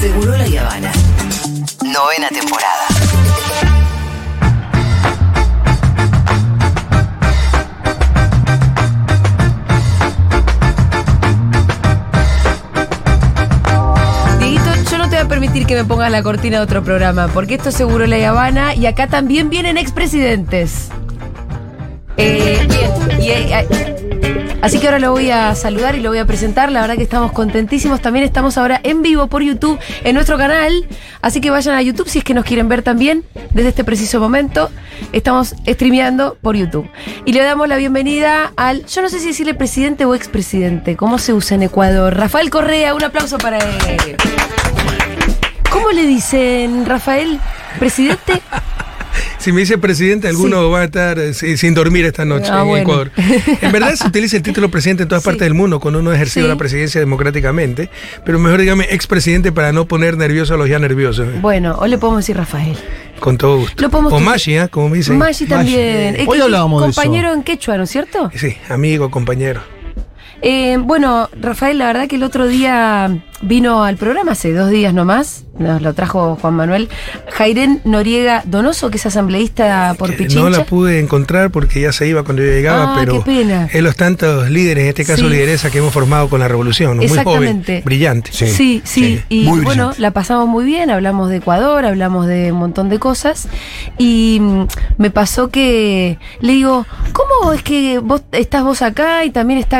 Seguro la Habana. Novena temporada. Dieguito, yo no te voy a permitir que me pongas la cortina de otro programa, porque esto es Seguro La Habana y acá también vienen expresidentes. Eh, y, eh, eh, así que ahora lo voy a saludar y lo voy a presentar. La verdad que estamos contentísimos. También estamos ahora en vivo por YouTube en nuestro canal. Así que vayan a YouTube si es que nos quieren ver también desde este preciso momento. Estamos streameando por YouTube. Y le damos la bienvenida al, yo no sé si decirle presidente o expresidente. ¿Cómo se usa en Ecuador? Rafael Correa, un aplauso para él. ¿Cómo le dicen, Rafael? ¿Presidente? Si me dice presidente, alguno va a estar eh, si- sin dormir esta noche Ah, en bueno. Ecuador. En verdad se utiliza el título presidente en todas Sí. partes del mundo cuando uno ha ejercido Sí. la presidencia democráticamente, pero mejor dígame expresidente para no poner nervioso a los ya nerviosos. Bueno, hoy le podemos decir Rafael. Con todo gusto. Lo podemos o Maggi, ¿eh? como me dicen. Maggi también. Hoy hablábamos de eso. Compañero en quechua, ¿no es cierto? Sí, amigo, compañero. Eh, bueno, Rafael, la verdad que el otro día vino al programa, hace dos días nomás, nos lo trajo Juan Manuel, Jairén Noriega Donoso, que es asambleísta por Pichincha. no la pude encontrar porque ya se iba cuando yo llegaba, Ah, pero qué pena. es los tantos líderes, en este caso Sí. lideresa que hemos formado con la revolución, ¿no? muy joven, brillante. Sí. Sí, sí, Sí, y muy bueno, brillante. la pasamos muy bien, hablamos de Ecuador, hablamos de un montón de cosas y mm, me pasó que le digo, ¿cómo es que vos estás vos acá y también está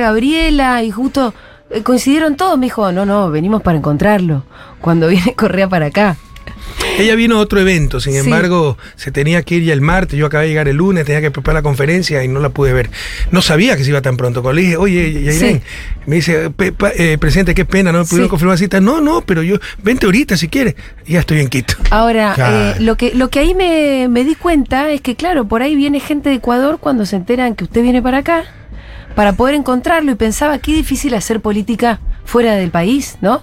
Y justo eh, coincidieron todos? Me dijo, no, no, venimos para encontrarlo, cuando viene Correa para acá. Ella vino a otro evento, sin Sí. embargo, se tenía que ir ya el martes, yo acabé de llegar el lunes, tenía que preparar la conferencia y no la pude ver. No sabía que se iba tan pronto. Cuando le dije, oye, Yairén, Sí. me dice, "Pe- pa- eh, presidente, qué pena, no me pudieron Sí. confirmar cita. No, no, pero yo, vente ahorita si quieres. Ya estoy en Quito. Ahora, eh, lo, que, lo que ahí me, me di cuenta es que, claro, por ahí viene gente de Ecuador cuando se enteran que usted viene para acá, para poder encontrarlo y pensaba qué difícil hacer política fuera del país, ¿no?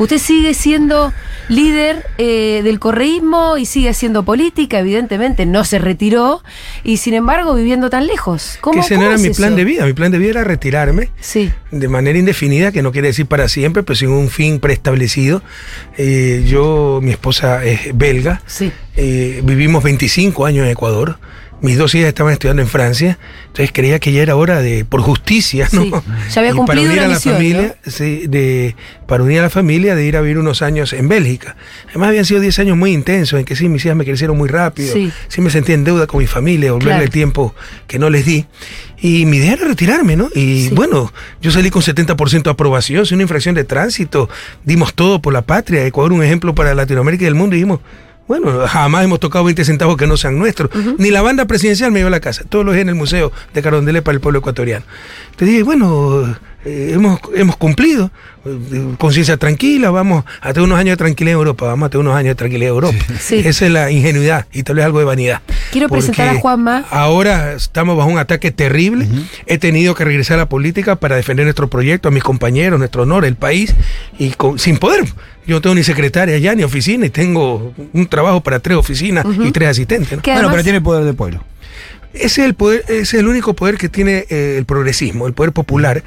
Usted sigue siendo líder eh, del correísmo y sigue haciendo política, evidentemente no se retiró y sin embargo viviendo tan lejos. ¿Cómo, que ese no era es mi plan de vida. Mi plan de vida era retirarme Sí, de manera indefinida, que no quiere decir para siempre, pero sin un fin preestablecido. Eh, yo, mi esposa es belga, sí. Eh, vivimos 25 años en Ecuador. Mis dos hijas estaban estudiando en Francia, entonces creía que ya era hora de, por justicia, ¿no? Sí, ya había cumplido para unir una a la misión, familia, sí, de, para unir a la familia, de ir a vivir unos años en Bélgica. Además habían sido 10 años muy intensos, en que sí, mis hijas me crecieron muy rápido, Sí. sí, me sentía en deuda con mi familia, devolverle Claro. el tiempo que no les di. Y mi idea era retirarme, ¿no? Y Sí. bueno, yo salí con 70% de aprobación, sin una infracción de tránsito, dimos todo por la patria, Ecuador un ejemplo para Latinoamérica y el mundo, y dijimos, bueno, jamás hemos tocado 20 centavos que no sean nuestros. Ni la banda presidencial me llevó a la casa. Todos los días en el Museo de Carondelet para el pueblo ecuatoriano. Te dije, bueno, eh, hemos, hemos cumplido. eh, Conciencia tranquila, vamos a tener unos años de tranquilidad en Europa. Vamos a tener unos años de tranquilidad en Europa. Sí. Esa es la ingenuidad y tal vez algo de vanidad. Quiero presentar a Juanma. Ahora estamos bajo un ataque terrible. He tenido que regresar a la política para defender nuestro proyecto, a mis compañeros, nuestro honor, el país, y con- sin poder. Yo no tengo ni secretaria ya, ni oficina, y tengo un trabajo para tres oficinas y tres asistentes. ¿no? Bueno, además- pero tiene poder de pueblo. Ese es el poder, ese es el único poder que tiene eh, el progresismo, el poder popular,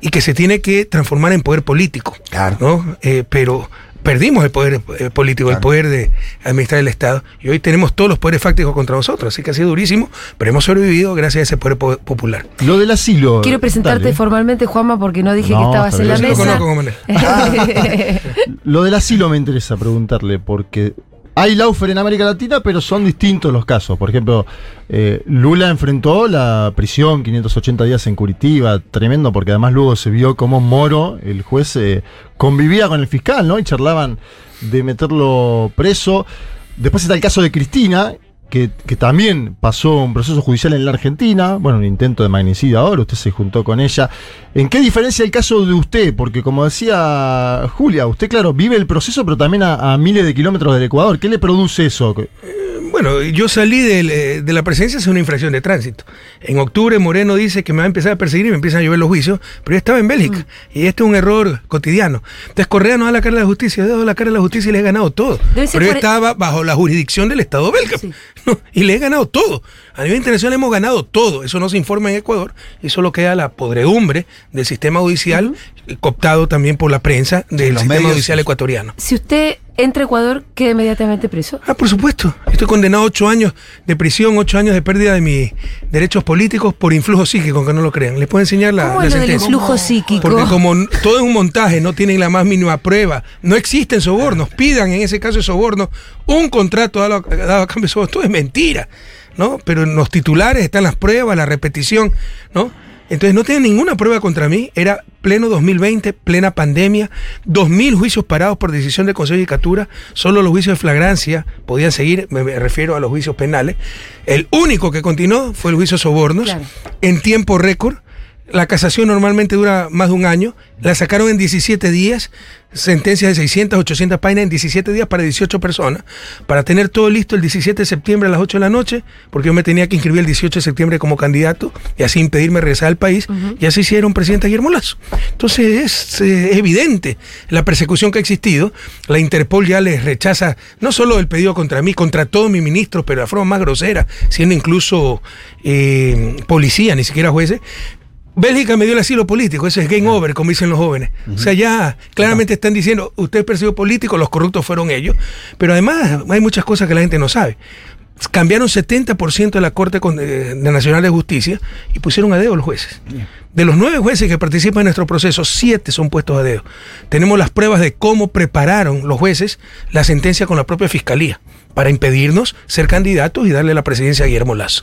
y que se tiene que transformar en poder político. Claro. ¿no? Eh, pero perdimos el poder eh, político, el poder de administrar el Estado, y hoy tenemos todos los poderes fácticos contra nosotros, así que ha sido durísimo, pero hemos sobrevivido gracias a ese poder po- popular. Lo del asilo. Quiero presentarte dale. formalmente, Juanma, porque no dije que estabas en la. Yo lo mesa. conozco Manuel. Lo del asilo me interesa preguntarle, porque hay Laufer en América Latina, pero son distintos los casos. Por ejemplo, eh, Lula enfrentó la prisión 580 días en Curitiba, tremendo, porque además luego se vio como Moro, el juez, eh, convivía con el fiscal, ¿no? Y charlaban de meterlo preso. Después está el caso de Cristina, que, que también pasó un proceso judicial en la Argentina, bueno, un intento de magnicidio ahora, usted se juntó con ella. ¿En qué diferencia el caso de usted? Porque como decía Julia, usted, claro, vive el proceso, pero también a, a miles de kilómetros del Ecuador. ¿Qué le produce eso? Bueno, yo salí eh, de la presidencia hace una infracción de tránsito. En octubre Moreno dice que me va a empezar a perseguir y me empiezan a llover los juicios, pero yo estaba en Bélgica y este es un error cotidiano. Entonces Correa no da la cara a la justicia, yo he dado la cara a la justicia y le he ganado todo. Debe Pero yo por- estaba bajo la jurisdicción del Estado belga Sí. ¿no? y le he ganado todo. A nivel internacional hemos ganado todo. Eso no se informa en Ecuador y solo queda la podredumbre del sistema judicial, cooptado también por la prensa del los sistema medios, judicial ecuatoriano. Si usted entra a Ecuador, queda inmediatamente preso. Ah, por supuesto. Estoy condenado a ocho años de prisión, ocho años de pérdida de mis derechos políticos por influjo psíquico, aunque no lo crean. Les puedo enseñar la, ¿Cómo la lo del sentencia. influjo psíquico? Porque como todo es un montaje, no tienen la más mínima prueba, no existen sobornos, pidan en ese caso de soborno un contrato dado, a- dado a cambio de soborno. Todo es mentira, ¿no? Pero en los titulares están las pruebas, la repetición, ¿no? Entonces no tienen ninguna prueba contra mí, era pleno 2020, plena pandemia, 2.000 juicios parados por decisión del Consejo de Judicatura, solo los juicios de flagrancia podían seguir, me me refiero a los juicios penales. El único que continuó fue el juicio de sobornos, Claro. en tiempo récord. La casación normalmente dura más de un año. La sacaron en 17 días. Sentencias de 600, 800 páginas en 17 días para 18 personas. Para tener todo listo el 17 de septiembre a las 8 de la noche, porque yo me tenía que inscribir el 18 de septiembre como candidato y así impedirme regresar al país. Y así hicieron presidente Guillermo Lazo. Entonces es evidente la persecución que ha existido. La Interpol ya les rechaza no solo el pedido contra mí, contra todos mis ministros, pero de la forma más grosera, siendo incluso eh, policía, ni siquiera jueces. Bélgica me dio el asilo político, eso es game over, como dicen los jóvenes. O sea, ya claramente están diciendo, usted es perseguido político, los corruptos fueron ellos. Pero además hay muchas cosas que la gente no sabe. Cambiaron 70% de la Corte eh, Nacional de Justicia y pusieron a dedo los jueces. De los nueve jueces que participan en nuestro proceso, siete son puestos a dedo. Tenemos las pruebas de cómo prepararon los jueces la sentencia con la propia fiscalía para impedirnos ser candidatos y darle la presidencia a Guillermo Lazo.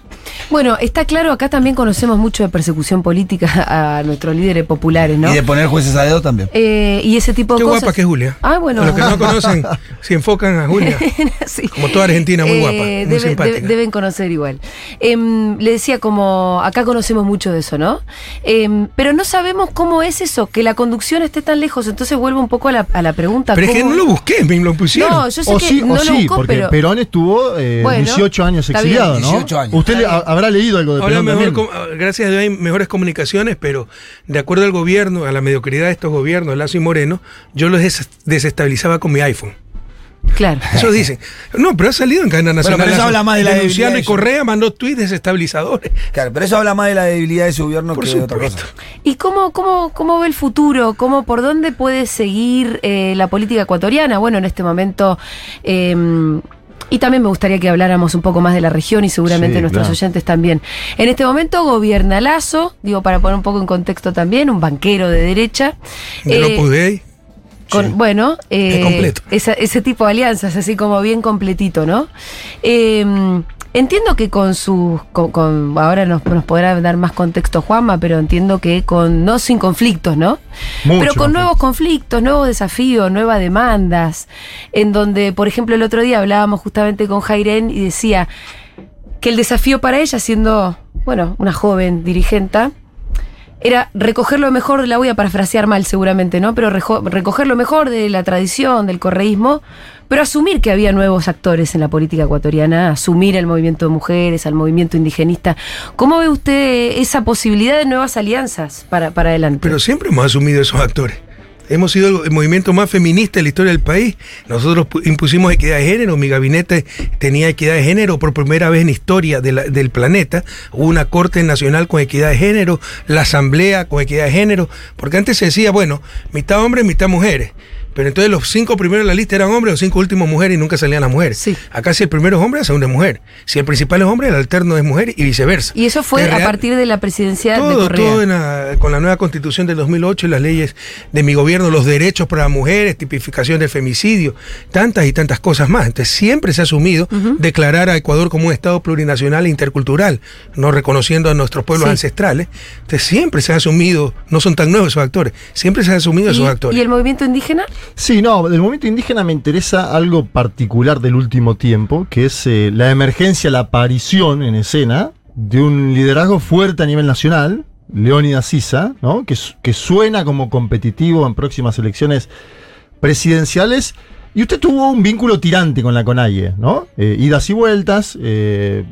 Bueno, está claro, acá también conocemos mucho de persecución política a nuestros líderes populares, ¿no? Y de poner jueces a dedo también. Eh, y ese tipo de Qué cosas. guapa que es Julia. Ah, bueno. A los que no conocen, si enfocan a Julia. Sí. Como toda Argentina, muy guapa, muy debe- simpática. debe- deben conocer igual. Em, le decía como, acá conocemos mucho de eso, ¿no? Em, pero no sabemos cómo es eso, que la conducción esté tan lejos. Entonces vuelvo un poco a la, a la pregunta. Pero es que ¿cómo- no lo busqué, me lo pusieron. No, yo sé O que sí, no o lo sí, buscó, porque pero... Perón estuvo eh, Bueno, 18 años exiliado, ¿no? 18 años. Usted le- habrá leído algo de Ahora Perón mejor, com- gracias a Dios hay mejores comunicaciones, pero de acuerdo al gobierno, a la mediocridad de estos gobiernos, Lazo y Moreno, yo los des- desestabilizaba con mi iPhone. Claro. Eso dicen. No, pero ha salido en cadena nacional. pero eso habla más de la debilidad y de Correa mandó tweets desestabilizadores. Claro, pero eso habla más de la debilidad de su gobierno Por que de otra cosa. ¿Y cómo, cómo, cómo ve el futuro? ¿Cómo, ¿Por dónde puede seguir eh, la política ecuatoriana? Bueno, en este momento... eh, y también me gustaría que habláramos un poco más de la región y seguramente Sí, nuestros claro. oyentes también. En este momento gobierna Lazo, digo para poner un poco en contexto también, un banquero de derecha. De Eh, con, Bueno, eh, esa- ese tipo de alianzas, así como bien completito, ¿no? Eh, entiendo que con sus. Con, con- ahora nos, nos podrá dar más contexto Juanma, pero entiendo que con. No sin conflictos, ¿no? Mucho pero con nuevos conflictos, nuevos desafíos, nuevas demandas. En donde, por ejemplo, el otro día hablábamos justamente con Jairen y decía que el desafío para ella, siendo, bueno, una joven dirigenta, era recoger lo mejor la voy a parafrasear mal seguramente, ¿no? Pero recoger lo mejor de la tradición, del correísmo, pero asumir que había nuevos actores en la política ecuatoriana, asumir el movimiento de mujeres, al movimiento indigenista. ¿Cómo ve usted esa posibilidad de nuevas alianzas para, para adelante? Pero siempre hemos asumido esos actores. Hemos sido el- movimiento más feminista de la historia del país. Nosotros pu- impusimos equidad de género. Mi gabinete tenía equidad de género por primera vez en historia la- del planeta. Hubo una corte nacional con equidad de género, la asamblea con equidad de género. Porque antes se decía, bueno, mitad hombres, mitad mujeres. Pero entonces los cinco primeros de la lista eran hombres, los cinco últimos mujeres y nunca salían las mujeres. Sí. Acá si el primero es hombre, la segunda es mujer. Si el principal es hombre, el alterno es mujer y viceversa. y eso fue a partir de la presidencia de todo, Correa. todo en la- con la nueva constitución del 2008 y las leyes de mi gobierno, los derechos para las mujeres, tipificación del femicidio, tantas y tantas cosas más. Entonces siempre se ha asumido declarar a Ecuador como un Estado plurinacional e intercultural, no reconociendo a nuestros pueblos Sí. ancestrales. Entonces siempre se ha asumido, no son tan nuevos esos actores, siempre se han asumido esos ¿Y, actores. y el movimiento indígena? Sí, no, del movimiento indígena me interesa algo particular del último tiempo, que es eh, la emergencia, la aparición en escena de un liderazgo fuerte a nivel nacional, Leónidas Sisa, ¿no? que, su- que suena como competitivo en próximas elecciones presidenciales Y usted tuvo un vínculo tirante con la CONAIE, ¿no? Eh, idas y vueltas, eh,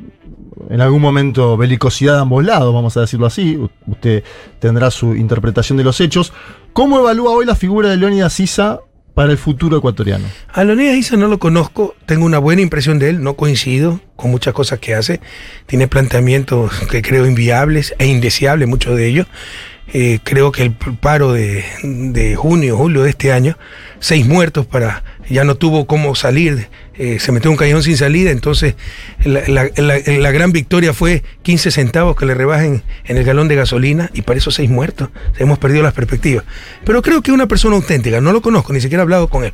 en algún momento belicosidad de ambos lados, vamos a decirlo así. Usted tendrá su interpretación de los hechos. ¿Cómo evalúa hoy la figura de Leónidas Sisa para el futuro ecuatoriano? A Leonidas Issa no lo conozco, tengo una buena impresión de él, no coincido con muchas cosas que hace, tiene planteamientos que creo inviables e indeseables, muchos de ellos. Eh, creo que el paro de, de junio, julio de este año, seis muertos para, ya no tuvo cómo salir, eh, se metió un callejón sin salida, entonces la, la- la- la gran victoria fue 15 centavos que le rebajen en el galón de gasolina y para esos seis muertos hemos perdido las perspectivas. Pero creo que una persona auténtica, no lo conozco, ni siquiera he hablado con él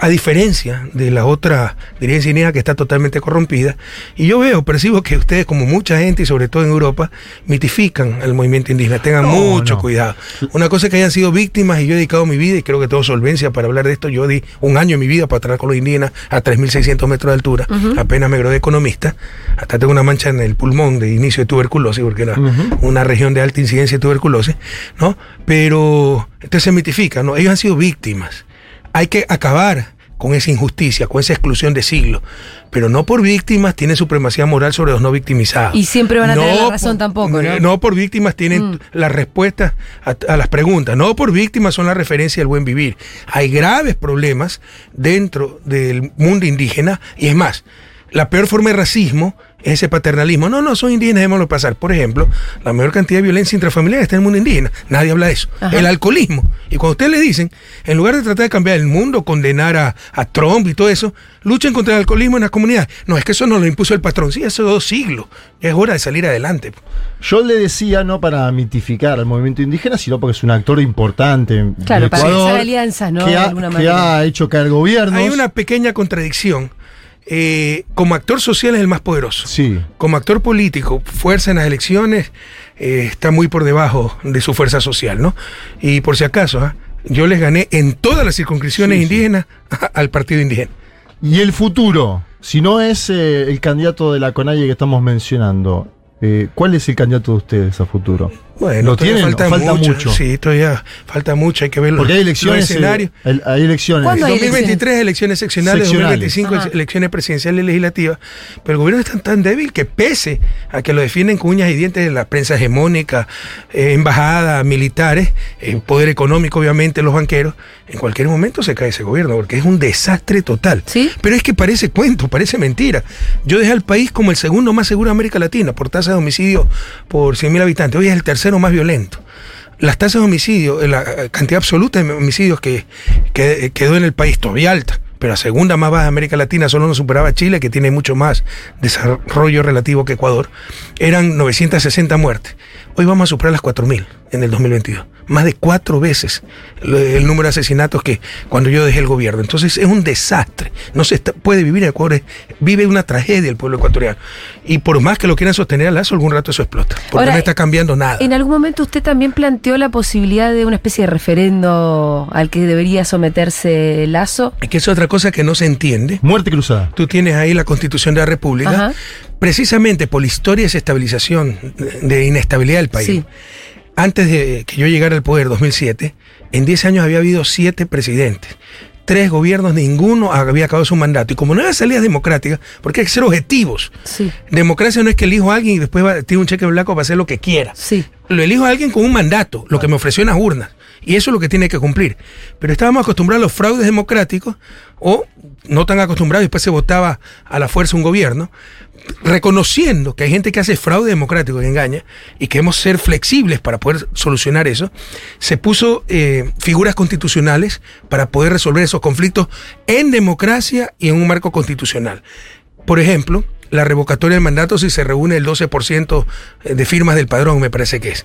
a diferencia de la otra dirigencia indígena que está totalmente corrompida, y yo veo, percibo que ustedes, como mucha gente, y sobre todo en Europa, mitifican al movimiento indígena. Tengan No, mucho no. cuidado. Una cosa es que hayan sido víctimas, y yo he dedicado mi vida, y creo que tengo solvencia para hablar de esto. Yo di un año en mi vida para tratar con los indígenas a 3.600 metros de altura. Apenas me gradué de economista. Hasta tengo una mancha en el pulmón de inicio de tuberculosis, porque era una región de alta incidencia de tuberculosis, ¿no? Pero entonces se mitifica, ¿no? Ellos han sido víctimas hay que acabar con esa injusticia, con esa exclusión de siglo. Pero no por víctimas tienen supremacía moral sobre los no victimizados. Y siempre van a tener la por- razón tampoco, ¿no? No por víctimas tienen las respuestas a, a las preguntas. No por víctimas son la referencia del buen vivir. Hay graves problemas dentro del mundo indígena. Y es más, la peor forma de racismo es ese paternalismo. No, no, son indígenas, démoslo pasar. Por ejemplo, la mayor cantidad de violencia intrafamiliar está en el mundo indígena. Nadie habla de eso. Ajá. El alcoholismo. Y cuando ustedes le dicen, en lugar de tratar de cambiar el mundo, condenar a, a Trump y todo eso, luchen contra el alcoholismo en las comunidades. No, es que eso nos lo impuso el patrón. Sí, hace dos siglos. Es hora de salir adelante. Yo le decía, no para mitificar al movimiento indígena, sino porque es un actor importante. Claro, para Ecuador, hacer alianzas, ¿no? Que, De ha, alguna que manera. ha hecho caer gobiernos. Hay una pequeña contradicción. Eh, como actor social es el más poderoso. Sí. Como actor político, fuerza en las elecciones, eh, está muy por debajo de su fuerza social, ¿no? Y por si acaso, ¿ah? yo les gané en todas las circunscripciones Sí, sí. indígenas al partido indígena. Y el futuro, si no es eh, el candidato de la CONAIE que estamos mencionando, ¿cuál es el candidato de ustedes a futuro? Bueno, ¿Lo tienen? falta, mucho. mucho. Sí, todavía falta mucho, hay que ver los, Porque hay elecciones. los escenarios. eh, el- hay elecciones. ¿Cuándo hay 2023 elecciones seccionales, Seccionales. 2025 Ajá. elecciones presidenciales y legislativas, pero el gobierno es tan, débil que pese a que lo defienden con uñas y dientes la prensa hegemónica, eh, embajada, militares, eh, poder económico obviamente, los banqueros, en cualquier momento se cae ese gobierno porque es un desastre total. ¿Sí? Pero es que parece cuento, parece mentira. Yo dejé al país como el segundo más seguro de América Latina por tasa de homicidio por 100.000 habitantes. Hoy es el más violento. Las tasas de homicidio, eh, la eh, cantidad absoluta de homicidios que, que, eh, quedó en el país todavía alta, pero la segunda más baja de América Latina solo nos superaba Chile, que tiene mucho más desarrollo relativo que Ecuador, eran 960 muertes. Hoy vamos a superar las 4.000 en el 2022. Más de cuatro veces el, número de asesinatos que cuando yo dejé el gobierno. Entonces es un desastre. No se está- puede vivir en Ecuador. es- Vive una tragedia el pueblo ecuatoriano. Y por más que lo quieran sostener a Lazo, algún rato eso explota. Porque Ahora, no está cambiando nada. En algún momento usted también planteó la posibilidad de una especie de referendo al que debería someterse Lazo. Y que es otra cosa que no se entiende. Muerte cruzada. Tú tienes ahí la Constitución de la República, Ajá. precisamente por la historia de desestabilización, de- de inestabilidad del país. Sí. Antes de que yo llegara al poder, 2007, en 10 años había habido siete presidentes. Tres gobiernos, ninguno había acabado su mandato. Y como no había salidas democráticas, porque hay que ser objetivos. Sí, Democracia no es que elijo a alguien y después va, tiene un cheque blanco para hacer lo que quiera. sí. Lo elijo a alguien con un mandato, lo que me ofreció en las urnas. Y eso es lo que tiene que cumplir. Pero estábamos acostumbrados a los fraudes democráticos, o no tan acostumbrados, y después se votaba a la fuerza un gobierno, reconociendo que hay gente que hace fraude democrático, que engaña, y queremos ser flexibles para poder solucionar eso, se puso eh, figuras constitucionales para poder resolver esos conflictos en democracia y en un marco constitucional. Por ejemplo, la revocatoria del mandato si se reúne el 12% de firmas del padrón, me parece que es.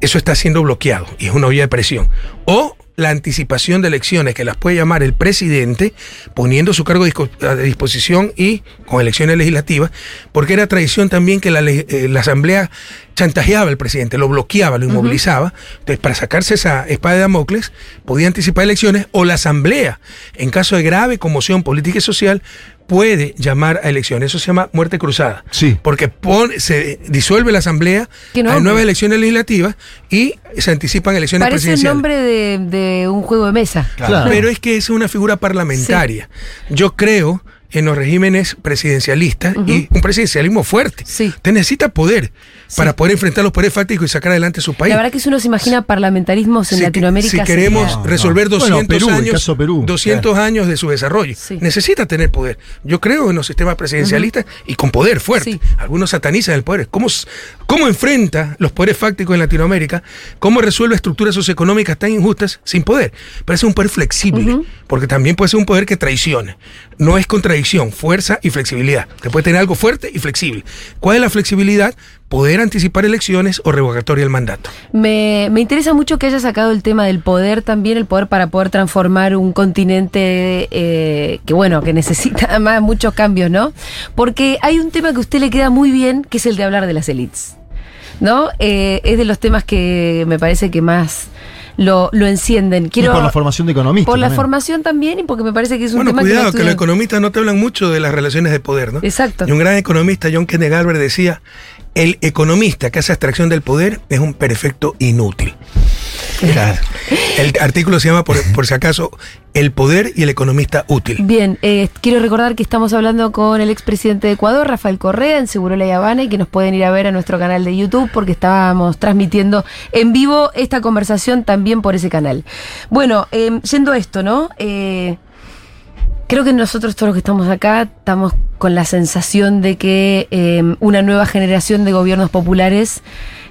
Eso está siendo bloqueado y es una olla de presión. O la anticipación de elecciones que las puede llamar el presidente poniendo su cargo a disposición y con elecciones legislativas, porque era tradición también que la, eh, la asamblea chantajeaba al presidente, lo bloqueaba, lo inmovilizaba. Entonces, para sacarse esa espada de Damocles, podía anticipar elecciones o la asamblea, en caso de grave conmoción política y social, puede llamar a elecciones. Eso se llama muerte cruzada. Sí. Porque pone- se disuelve la asamblea, hay nuevas elecciones legislativas y se anticipan elecciones Parece el presidenciales. nombre de, de un juego de mesa. Claro. Pero es que es una figura parlamentaria. Yo creo en los regímenes presidencialistas y un presidencialismo fuerte. Sí. Usted necesita poder para poder enfrentar los poderes fácticos y sacar adelante su país. La verdad que si uno se imagina parlamentarismos en Si- Latinoamérica. Si queremos sería- resolver no. 200 Bueno, Perú, el años, caso Perú. 200 años de su desarrollo, Sí. necesita tener poder. Yo creo en los sistemas presidencialistas y con poder fuerte. Sí. Algunos satanizan el poder. ¿Cómo, ¿Cómo enfrenta los poderes fácticos en Latinoamérica? ¿Cómo resuelve estructuras socioeconómicas tan injustas sin poder? Pero es un poder flexible, porque también puede ser un poder que traicione. No es contradicción, fuerza y flexibilidad. Te puede tener algo fuerte y flexible. ¿Cuál es la flexibilidad? Poder anticipar elecciones o revocatoria del mandato. Me, me interesa mucho que haya sacado el tema del poder también, el poder para poder transformar un continente eh, que, bueno, que necesita además muchos cambios, ¿no? Porque hay un tema que a usted le queda muy bien, que es el de hablar de las élites, ¿no? Eh, es de los temas que me parece que más lo, lo encienden. Quiero, y por la formación de economistas. por la también. formación también y porque me parece que es un Bueno, tema cuidado, que, no que, los economistas no te hablan mucho de las relaciones de poder, ¿no? Exacto. Y un gran economista, John Kenneth Galbraith, decía, el economista que hace abstracción del poder es un perfecto inútil. Claro. El artículo se llama, por, si acaso, El poder y el economista útil. Bien, eh, quiero recordar que estamos hablando con el expresidente de Ecuador, Rafael Correa, en Seguro La Habana, y que nos pueden ir a ver a nuestro canal de YouTube porque estábamos transmitiendo en vivo esta conversación también por ese canal. Bueno, eh, yendo a esto, ¿no? Eh, creo que nosotros todos los que estamos acá estamos con la sensación de que eh, una nueva generación de gobiernos populares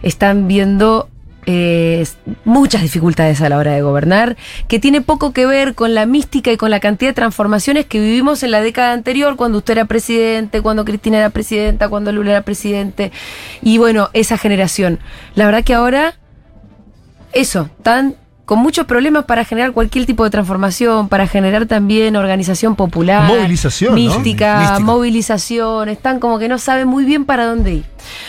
están viendo eh, muchas dificultades a la hora de gobernar, que tiene poco que ver con la mística y con la cantidad de transformaciones que vivimos en la década anterior, cuando usted era presidente, cuando Cristina era presidenta, cuando Lula era presidente, y bueno, esa generación. La verdad que ahora, eso, tan con muchos problemas para generar cualquier tipo de transformación, para generar también organización popular, Movilización, Mística. movilización, están como que no saben muy bien para dónde ir.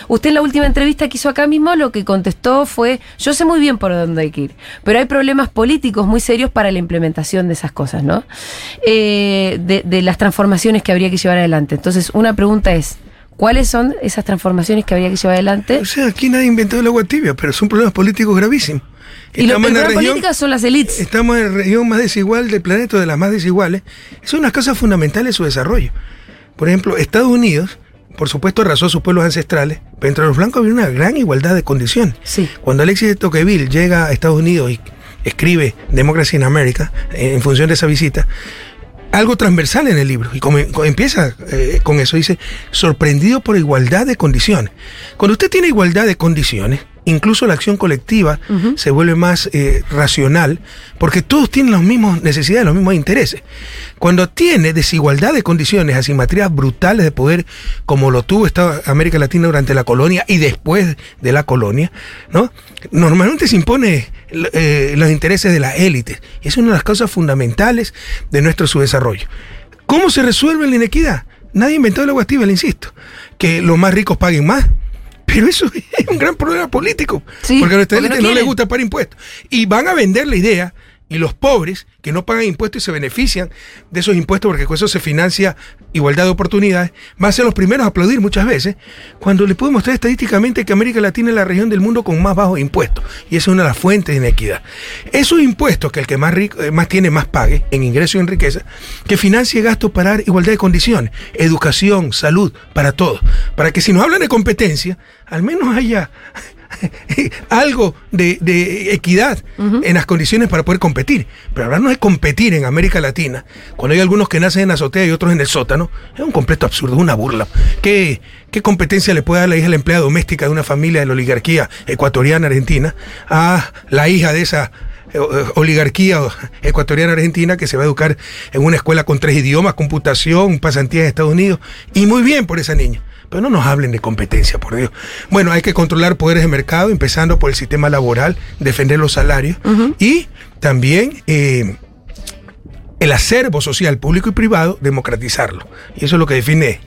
Usted en la última entrevista que hizo acá mismo lo que contestó fue, yo sé muy bien por dónde hay que ir, pero hay problemas políticos muy serios para la implementación de esas cosas, ¿no? Eh, de, de las transformaciones que habría que llevar adelante. Entonces, una pregunta es, ¿cuáles son esas transformaciones que habría que llevar adelante? O sea, aquí nadie inventó el agua tibia, pero son problemas políticos gravísimos. Y lo, Estamos el en la problema región- política son las élites. Estamos en la región más desigual del planeta, de las más desiguales. Son unas causas fundamentales de su desarrollo. Por ejemplo, Estados Unidos, por supuesto, arrasó a sus pueblos ancestrales, pero entre los blancos había una gran igualdad de condiciones. Sí. Cuando Alexis de Tocqueville llega a Estados Unidos y escribe Democracy in America, eh, en función de esa visita, algo transversal en el libro, y come- co- empieza eh, con eso, dice, sorprendido por igualdad de condiciones. Cuando usted tiene igualdad de condiciones, incluso la acción colectiva se vuelve más eh, racional, porque todos tienen las mismas necesidades, los mismos intereses. Cuando tiene desigualdad de condiciones, asimetrías brutales de poder, como lo tuvo Estados- América Latina durante la colonia y después de la colonia, ¿no? Normalmente se impone eh, los intereses de las élites. Y es una de las causas fundamentales de nuestro subdesarrollo. ¿Cómo se resuelve la inequidad? Nadie inventó el agua le insisto. Que los más ricos paguen más. Pero eso es un gran problema político. Sí, porque a nuestra porque no no, les gusta pagar impuestos. Y van a vender la idea. Y los pobres que no pagan impuestos y se benefician de esos impuestos porque con eso se financia igualdad de oportunidades, van a ser los primeros a aplaudir muchas veces cuando le puedo mostrar estadísticamente que América Latina es la región del mundo con más bajos impuestos. Y esa es una de las fuentes de inequidad. Esos impuestos que el que más, rico, eh, más tiene más pague en ingreso y en riqueza, que financie gastos para igualdad de condiciones, educación, salud, para todos. Para que si nos hablan de competencia, al menos haya algo de, de equidad en las condiciones para poder competir. Pero hablarnos de competir en América Latina, cuando hay algunos que nacen en azotea y otros en el sótano, es un completo absurdo, es una burla. ¿Qué, ¿Qué competencia le puede dar la hija de la empleada doméstica de una familia de la oligarquía ecuatoriana argentina a la hija de esa eh, oligarquía ecuatoriana argentina que se va a educar en una escuela con tres idiomas, computación, pasantía en Estados Unidos, y muy bien por esa niña. Pero no nos hablen de competencia, por Dios. Bueno, hay que controlar poderes de mercado, empezando por el sistema laboral, defender los salarios y también eh, el acervo social público y privado, democratizarlo. Y eso es lo que define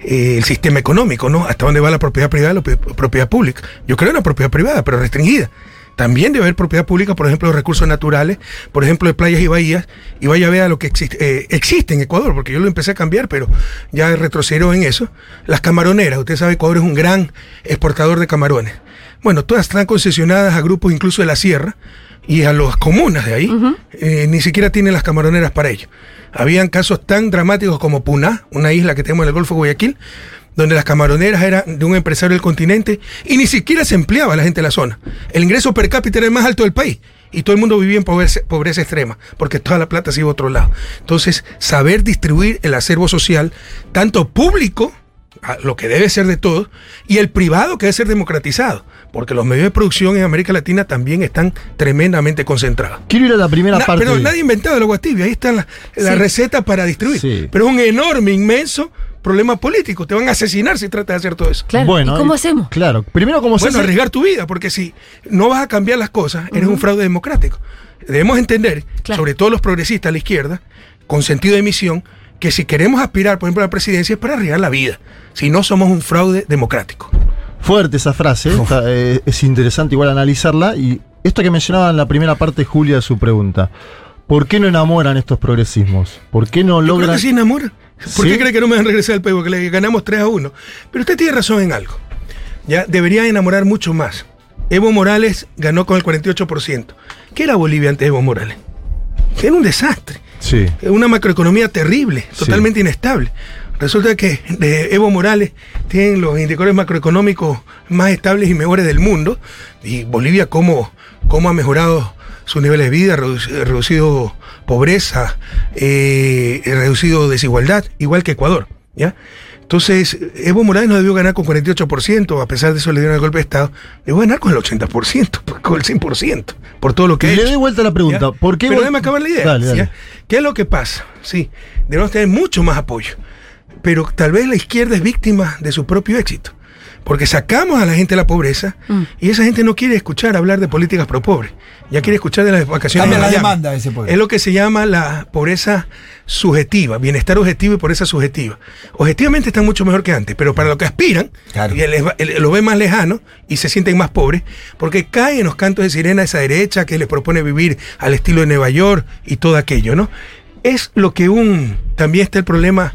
eh, el sistema económico, ¿no? Hasta dónde va la propiedad privada y la pro- propiedad pública. Yo creo en la propiedad privada, pero restringida. También debe haber propiedad pública, por ejemplo, de recursos naturales, por ejemplo, de playas y bahías, y vaya a ver a lo que existe, eh, existe en Ecuador, porque yo lo empecé a cambiar, pero ya retrocedió en eso. Las camaroneras, usted sabe, Ecuador es un gran exportador de camarones. Bueno, todas están concesionadas a grupos incluso de la sierra y a las comunas de ahí, eh, ni siquiera tienen las camaroneras para ello. Habían casos tan dramáticos como Puná, una isla que tenemos en el Golfo de Guayaquil, donde las camaroneras eran de un empresario del continente y ni siquiera se empleaba la gente de la zona. El ingreso per cápita era el más alto del país y todo el mundo vivía en pobreza, pobreza extrema, porque toda la plata se iba a otro lado. Entonces, saber distribuir el acervo social, tanto público, lo que debe ser de todos, y el privado que debe ser democratizado, porque los medios de producción en América Latina también están tremendamente concentrados. Quiero ir a la primera Na- parte. pero nadie ha inventado el agua tibia, ahí está la, la Sí. receta para distribuir. Sí. Pero es un enorme, inmenso problema político. Te van a asesinar si tratas de hacer todo eso. Claro. Bueno, ¿Y cómo hacemos? Claro. Primero, ¿cómo se Bueno, hace? arriesgar tu vida, porque si no vas a cambiar las cosas, eres un fraude democrático. Debemos entender, Claro. sobre todo los progresistas a la izquierda, con sentido de misión, que si queremos aspirar, por ejemplo, a la presidencia es para arriesgar la vida. Si no, somos un fraude democrático. Fuerte esa frase, está, eh, es interesante igual analizarla. Y esto que mencionaba en la primera parte, Julia, de su pregunta. ¿Por qué no enamoran estos progresismos? ¿Por qué no Yo creo logran...? que sí enamora. ¿Por ¿Sí? qué cree que no me van a regresar al país? Porque le ganamos 3 a 1. Pero usted tiene razón en algo. Ya debería enamorar mucho más. Evo Morales ganó con el 48%. ¿Qué era Bolivia antes de Evo Morales? Era un desastre. Sí. Una macroeconomía terrible, Sí. totalmente inestable. Resulta que de Evo Morales tienen los indicadores macroeconómicos más estables y mejores del mundo. Y Bolivia, cómo, cómo ha mejorado sus niveles de vida, reduc- reducido pobreza, eh, reducido desigualdad, igual que Ecuador. ¿ya? Entonces, Evo Morales no debió ganar con 48%, a pesar de eso le dieron el golpe de Estado. Debió ganar con el 80%, con el 100%, por todo lo que ha Le doy vuelta a la pregunta. ¿Ya? ¿Por qué Pero déjame acabar la idea. Dale, dale. ¿ya? ¿Qué es lo que pasa? Sí, debemos tener mucho más apoyo. Pero tal vez la izquierda es víctima de su propio éxito. Porque sacamos a la gente de la pobreza Mm. y esa gente no quiere escuchar hablar de políticas pro pobre. Ya quiere escuchar de las vacaciones. Cambia la demanda de ese pueblo. Es lo que se llama la pobreza subjetiva, bienestar objetivo y pobreza subjetiva. Objetivamente están mucho mejor que antes, pero para lo que aspiran, Claro. y les va- lo ven más lejano y se sienten más pobres, porque caen en los cantos de sirena esa derecha que les propone vivir al estilo de Nueva York y todo aquello, ¿no? Es lo que un, también está el problema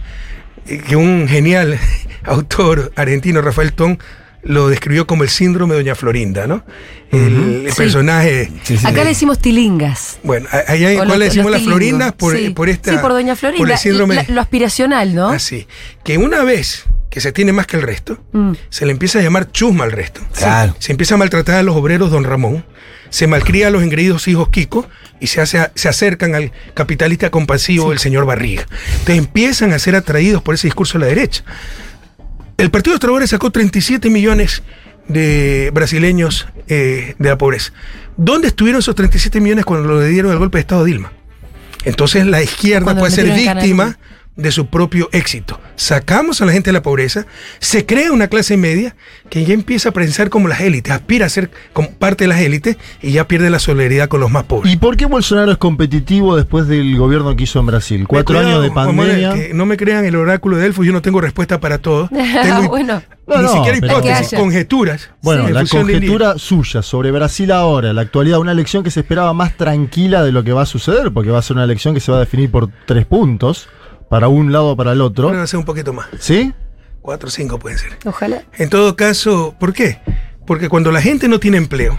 que un genial autor argentino, Rafael Ton, lo describió como el síndrome de Doña Florinda, ¿no? El, el Sí. personaje Sí, sí. Acá le decimos tilingas. bueno, allá los- le decimos las florindas por, Sí. por esta. Sí, por Doña Florinda. Por el síndrome. La- lo aspiracional, ¿no? Así. Que una vez que se tiene más que el resto, Mm. se le empieza a llamar chusma al resto. Claro. Se empieza a maltratar a los obreros Don Ramón, se malcría a los engreídos hijos Kiko y se, hace, se acercan al capitalista compasivo el señor Barriga. Entonces empiezan a ser atraídos por ese discurso de la derecha. El Partido de los Trabajadores sacó 37 millones de brasileños eh, de la pobreza. ¿Dónde estuvieron esos 37 millones cuando le dieron el golpe de Estado a Dilma? Entonces la izquierda Cuando puede ser víctima. De su propio éxito. Sacamos a la gente de la pobreza, se crea una clase media que ya empieza a pensar como las élites, aspira a ser como parte de las élites y ya pierde la solidaridad con los más pobres. ¿Y por qué Bolsonaro es competitivo después del gobierno que hizo en Brasil? Cuatro Cuidado, años de pandemia. que no me crean el oráculo de Delfos, yo no tengo respuesta para todo. Tengo bueno. No, ni no, siquiera hipótesis, conjeturas. Bueno, en la conjetura suya sobre Brasil ahora, la actualidad, una elección que se esperaba más tranquila de lo que va a suceder, porque va a ser una elección que se va a definir por tres puntos, para un lado o para el Bueno, otro. va a ser un poquito más. ¿Sí? Cuatro o cinco pueden ser. Ojalá. En todo caso, ¿por qué? Porque cuando la gente no tiene empleo,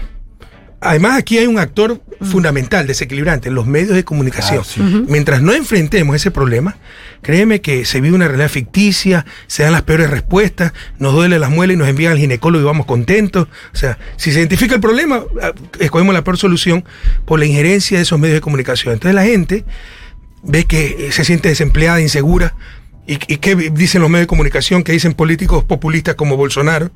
además aquí hay un actor fundamental, desequilibrante, los medios de comunicación. Ah, sí. Mientras no enfrentemos ese problema, créeme que se vive una realidad ficticia, se dan las peores respuestas, nos duele las muelas y nos envían al ginecólogo y vamos contentos. O sea, si se identifica el problema, ah, escogemos la peor solución por la injerencia de esos medios de comunicación. Entonces la gente ve que eh, se siente desempleada, insegura. ¿Y, qué dicen los medios de comunicación? Que dicen políticos populistas como Bolsonaro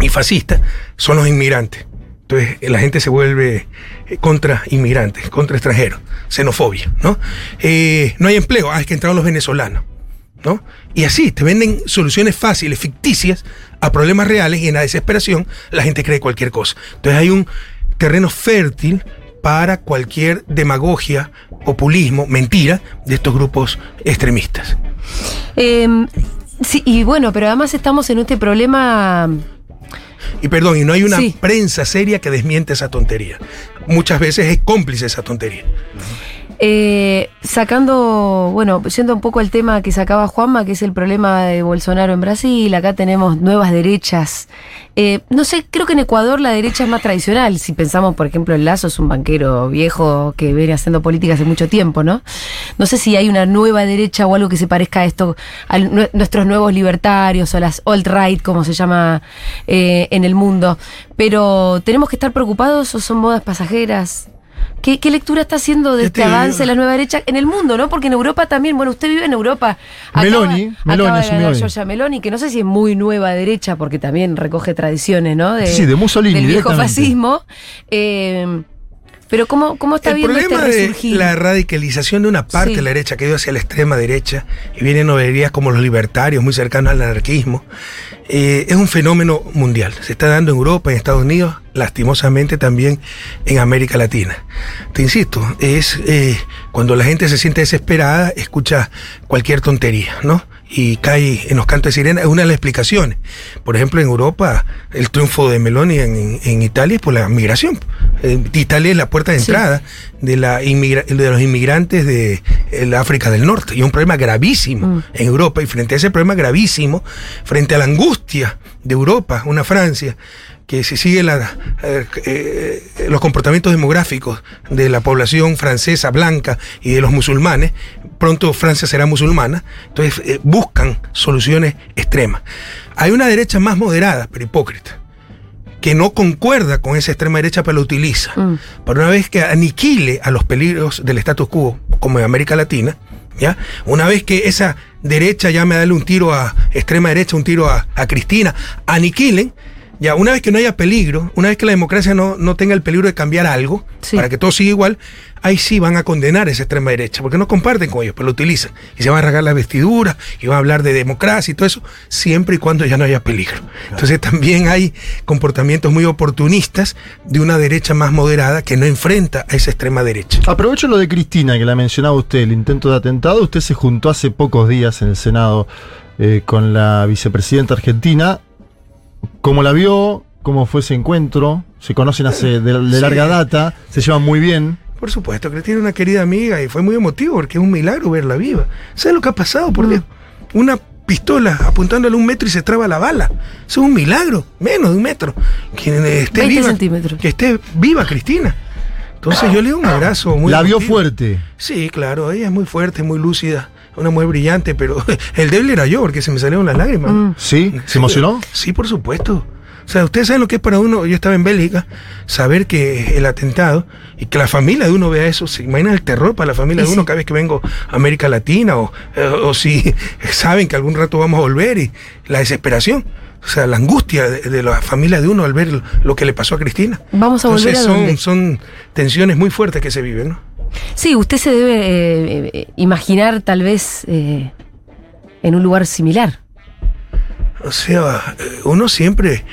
y fascistas, son los inmigrantes. Entonces eh, la gente se vuelve eh, contra inmigrantes, contra extranjeros, xenofobia, ¿no? No hay empleo, ah, es que entraron los venezolanos, ¿no? Y así, te venden soluciones fáciles, ficticias, a problemas reales y en la desesperación la gente cree cualquier cosa. Entonces hay un terreno fértil para cualquier demagogia, populismo, mentira de estos grupos extremistas. Eh, sí, y bueno, pero además estamos en este problema Y perdón, y no hay una Sí. prensa seria que desmiente esa tontería. Muchas veces es cómplice esa tontería. Eh, sacando, bueno, yendo un poco al tema que sacaba Juanma, que es el problema de Bolsonaro en Brasil, acá tenemos nuevas derechas. Eh, no sé, creo que en Ecuador la derecha es más tradicional. Si pensamos, por ejemplo, en Lazo es un banquero viejo que viene haciendo política hace mucho tiempo, ¿no? No sé si hay una nueva derecha o algo que se parezca a esto, a nue- nuestros nuevos libertarios o las alt-right, como se llama eh, en el mundo. Pero, ¿tenemos que estar preocupados o son modas pasajeras? ¿Qué, qué lectura está haciendo de este te digo- avance de la nueva derecha en el mundo, no? Porque en Europa también, bueno, usted vive en Europa. Meloni, acaba, Meloni acaba de asumió ganar hoy. Giorgia Meloni, que no sé si es muy nueva derecha, porque también recoge tradiciones, ¿no? De, Sí, de Mussolini, Del viejo fascismo. Eh, pero ¿cómo, cómo está el viendo este problema de la radicalización de una parte Sí. de la derecha que ha ido hacia la extrema derecha y vienen novedades como los libertarios, muy cercanos al anarquismo, eh, es un fenómeno mundial. Se está dando en Europa, en Estados Unidos, lastimosamente también en América Latina. Te insisto, es eh, cuando la gente se siente desesperada, escucha cualquier tontería, ¿no? Y cae en los cantos de sirena, es una de las explicaciones. Por ejemplo, en Europa, el triunfo de Meloni en, en- en Italia es por la migración. Eh, Italia es la puerta de Sí. entrada de, la de los inmigrantes de el África del Norte. Y un problema gravísimo Mm. en Europa. Y frente a ese problema gravísimo, frente a la angustia de Europa, una Francia, que si sigue la, eh, eh, los comportamientos demográficos de la población francesa blanca y de los musulmanes, pronto Francia será musulmana, entonces eh, buscan soluciones extremas. Hay una derecha más moderada, pero hipócrita, que no concuerda con esa extrema derecha, pero la utiliza. Mm. Para una vez que aniquile a los peligros del status quo, como en América Latina, ¿ya? Una vez que esa derecha llame a darle un tiro a extrema derecha, un tiro a, a Cristina, aniquilen, ya, una vez que no haya peligro, una vez que la democracia no, no tenga el peligro de cambiar algo, Sí. para que todo siga igual, ahí sí van a condenar a esa extrema derecha, porque no comparten con ellos, pero lo utilizan. Y se van a rasgar las vestiduras, y van a hablar de democracia y todo eso, siempre y cuando ya no haya peligro. Entonces también hay comportamientos muy oportunistas de una derecha más moderada que no enfrenta a esa extrema derecha. Aprovecho lo de Cristina, que la mencionaba usted, el intento de atentado. Usted se juntó hace pocos días en el Senado eh, con la vicepresidenta argentina. ¿Cómo la vio? ¿Cómo fue ese encuentro? Se conocen hace de, de Sí. larga data, se llevan muy bien. Por supuesto, Cristina es una querida amiga y fue muy emotivo porque es un milagro verla viva. ¿Sabes lo que ha pasado, por Dios? Una pistola apuntándole un metro y se traba la bala. Eso es un milagro, menos de un metro. Que esté 20 viva. Que esté viva Cristina. Entonces yo le doy un abrazo muy la vio emotivo. fuerte. Sí, claro, ella es muy fuerte, muy lúcida, una mujer brillante, pero el débil era yo porque se me salieron las lágrimas. Mm. ¿Sí? ¿Se emocionó? Sí, por supuesto. O sea, ustedes saben lo que es para uno, yo estaba en Bélgica, saber que el atentado y que la familia de uno vea eso, se imagina el terror para la familia de uno cada vez que vengo a América Latina o, eh, o si saben que algún rato vamos a volver y la desesperación. O sea, la angustia de, de la familia de uno al ver lo, que le pasó a Cristina. Vamos a volver Entonces a dónde? son, son tensiones muy fuertes que se viven, ¿no? Sí, usted se debe eh, eh, imaginar tal vez eh, en un lugar similar. O sea, uno siempre,